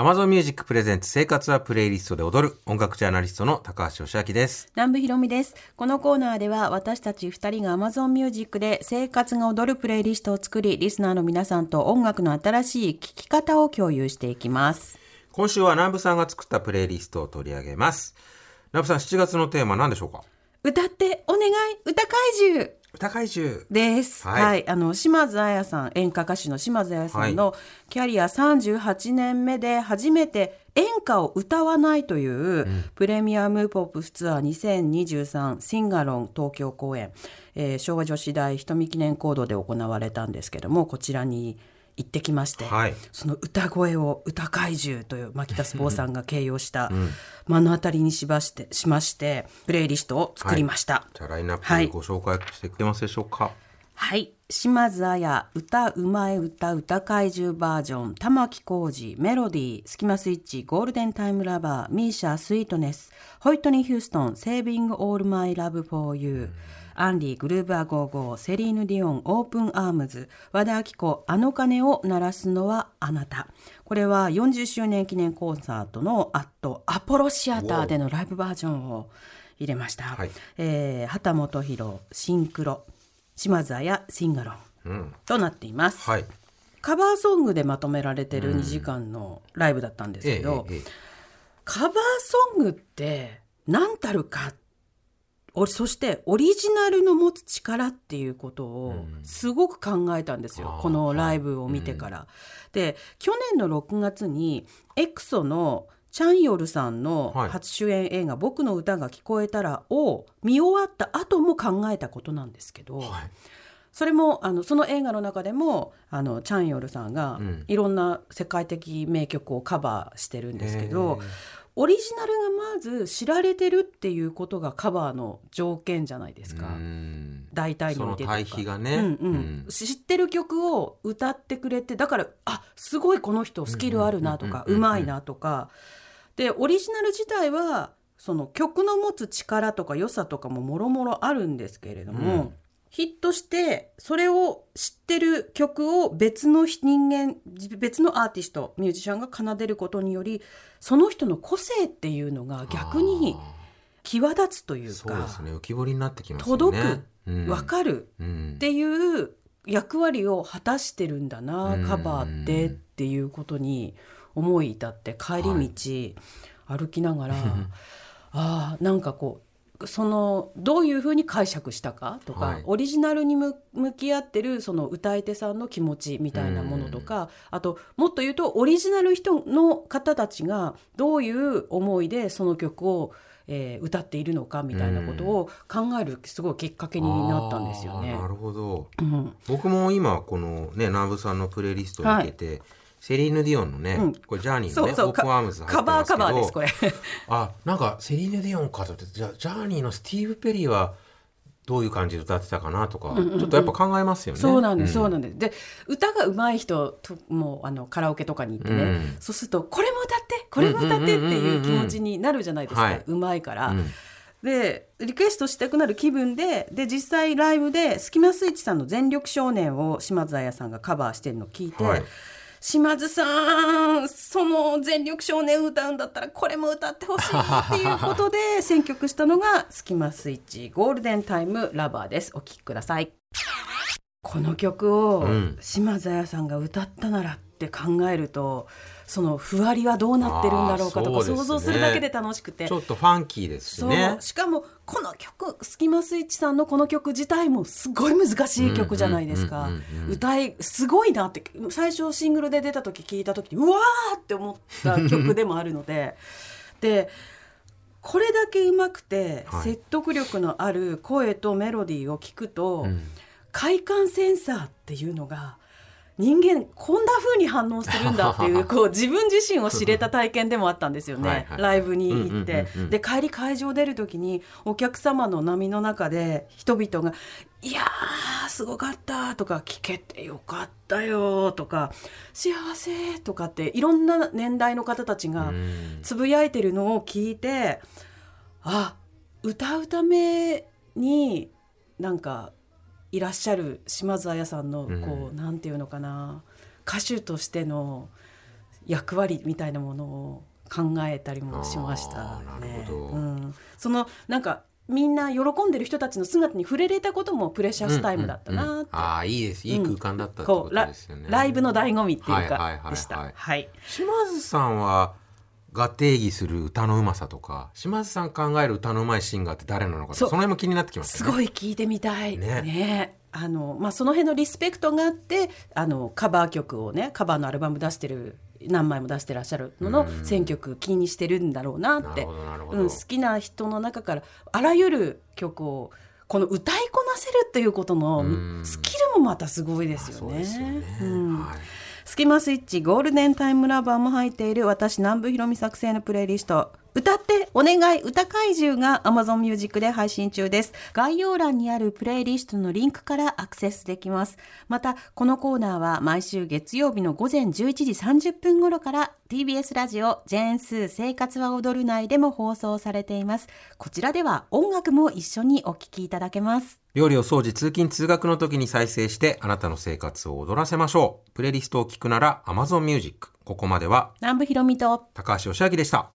Amazon Music プレゼンツ生活はプレイリストで踊る音楽ジャーナリストの高橋義明です。南部ひろみです。このコーナーでは私たち二人が Amazon Music で生活が踊るプレイリストを作り、リスナーの皆さんと音楽の新しい聴き方を共有していきます。今週は南部さんが作ったプレイリストを取り上げます。南部さん、7月のテーマは何でしょうか？歌ってお願い歌怪獣歌怪獣。です。はい。はい、あの島津亜矢さん、演歌歌手の島津亜矢さんのキャリア38年目で初めて演歌を歌わないという、プレミアムポップスツアー2023シンガロン東京公演、えー昭和女子大瞳記念講堂で行われたんですけども、こちらに行ってきまして、はい。その歌声を歌怪獣という牧田スポーさんが形容した目の当たりにしましてしましてプレイリストを作りました。じゃあラインナッはい。プご紹介してくれますでしょうか。はい島津亜矢歌うまい歌歌怪獣バージョン。玉置浩二メロディースキマスイッチゴールデンタイムラバー。ミーシャスイートネス。ホイットニー・ヒューストンセービング・オール・マイ・ラブ・フォー・ユー。アンリー・グルーバー・ゴーゴーセリーヌ・ディオンオープン・アームズ。和田アキ子あの鐘を鳴らすのはあなた。これは40周年記念コンサートのアットアポロシアターでのライブバージョンを入れました、はい。えー畑本博シンクロ島津やシンガロンうん。となっています、はい。カバーソングでまとめられてる2時間のライブだったんですええけど、えええカバーソングって何たるかおそしてオリジナルの持つ力っていうことをすごく考えたんですよ、あーこのライブを見てから。で去年の6月にエクソのチャンヨルさんのはい。初主演映画「僕の歌が聞こえたら」を見終わった後も考えたことなんですけど、はい。それもあのその映画の中でもあのチャンヨルさんがうん。いろんな世界的名曲をカバーしてるんですけど、へえオリジナルがまず知られてるっていうことがカバーの条件じゃないですか、うん。大体においてとか。対比がね。うんうん。知ってる曲を歌ってくれてだからあすごいこの人スキルあるなとかうんうんうんうんうまいなとかでオリジナル自体はその曲の持つ力とか良さとかももろもろあるんですけれども、うんヒットしてそれを知ってる曲を別の人間別のアーティストミュージシャンが奏でることによりその人の個性っていうのが逆にあ際立つといーうかそうですね。浮き彫りになってきますよね。届くうん分かるうんっていう役割を果たしてるんだなうんカバーってっていうことに思い至って帰り道、歩きながら あーなんかこうそのどういうふうに解釈したかとか、はい。オリジナルに向向き合ってるその歌い手さんの気持ちみたいなものとか、あともっと言うとオリジナル人の方たちがどういう思いでその曲を、えー歌っているのかみたいなことを考えるすごいきっかけになったんですよね。なるほど。うん。僕も今このね南部さんのプレイリストを見てて、セリーヌ・ディオンのね、うん。これジャーニーのねそうそう。 Open Arms 入ってカバーカバーですこれ。あなんかセリーヌ・ディオンかと思ってじゃあジャーニーのスティーブ・ペリーはどういう感じで歌ってたかなとか、ちょっとやっぱ考えますよね。そうなんです、そうんなんです。で、歌が上手い人ともうあのカラオケとかに行ってね、うんそうするとこれも歌って、これも歌ってっていう気持ちになるじゃないですか。はい。上手いから。うん。でリクエストしたくなる気分でで実際ライブでスキマスイッチさんの「全力少年」を島津亜矢さんがカバーしてるのを聞いて、はい島津さんその「全力少年」歌うんだったらこれも歌ってほしいっていうことで 選曲したのがスキマスイッチゴールデンタイムラバーです。お聴きください。この曲をうん。島津亜矢さんが歌ったならって考えるとそのふわりはどうなってるんだろうかとか想像するだけで楽しくて。ちょっとファンキーですしね。しかもこの曲スキマスイッチさんのこの曲自体もすごい難しい曲じゃないですか。歌いすごいなって最初シングルで出た時聞いた時にうわーって思った曲でもあるので。でこれだけ上手くてはい。説得力のある声とメロディーを聞くと、うん。快感センサーっていうのが人間こんな風に反応するんだっていう こう自分自身を知れた体験でもあったんですよね。はいはい。ライブに行って、で帰り会場出る時にお客様の波の中で人々が「いやーすごかった」とか「聞けてよかったよ」とか「幸せ」とかっていろんな年代の方たちがうん。つぶやいてるのを聞いてあ歌うためになんかいらっしゃる島津亜矢さんのこう、なんていうのかな歌手としての役割みたいなものを考えたりもしましたね。うん、そのなんかみんな喜んでる人たちの姿に触れれたこともプレシャスタイムだったなって、うんうんうん。ああいいです。いい空間だったってこことうラですよね、ライブの醍醐味っていうはいはいはいはい。かでした。はい。島津さんはが定義する歌のうまさとか島津さん考える歌のうまいシンガーって誰なのかそう。その辺も気になってきますすね。ごい聞いてみたい。ね。ね。あのまあ、その辺のリスペクトがあってあのカバー曲をねカバーのアルバム出してる何枚も出してらっしゃるののうん。選曲気にしてるんだろうなって。なるほどなるほど、うん、好きな人の中からあらゆる曲をこの歌いこなせるっていうことのうん。スキルもまたすごいですよそうね。ですよね、うん。はいスキマスイッチゴールデンタイムラバーも入っている私南部ひろみ作成のプレイリスト。歌ってお願い歌怪獣が Amazon Music で配信中です。概要欄にあるプレイリストのリンクからアクセスできます。またこのコーナーは毎週月曜日の午前11時30分頃から TBS ラジオジェーンスー生活は踊る内でも放送されています。こちらでは音楽も一緒にお聴きいただけます。料理を掃除通勤通学の時に再生してあなたの生活を踊らせましょう。プレイリストを聞くなら Amazon Music ここまでは南部ひろみと高橋義明でした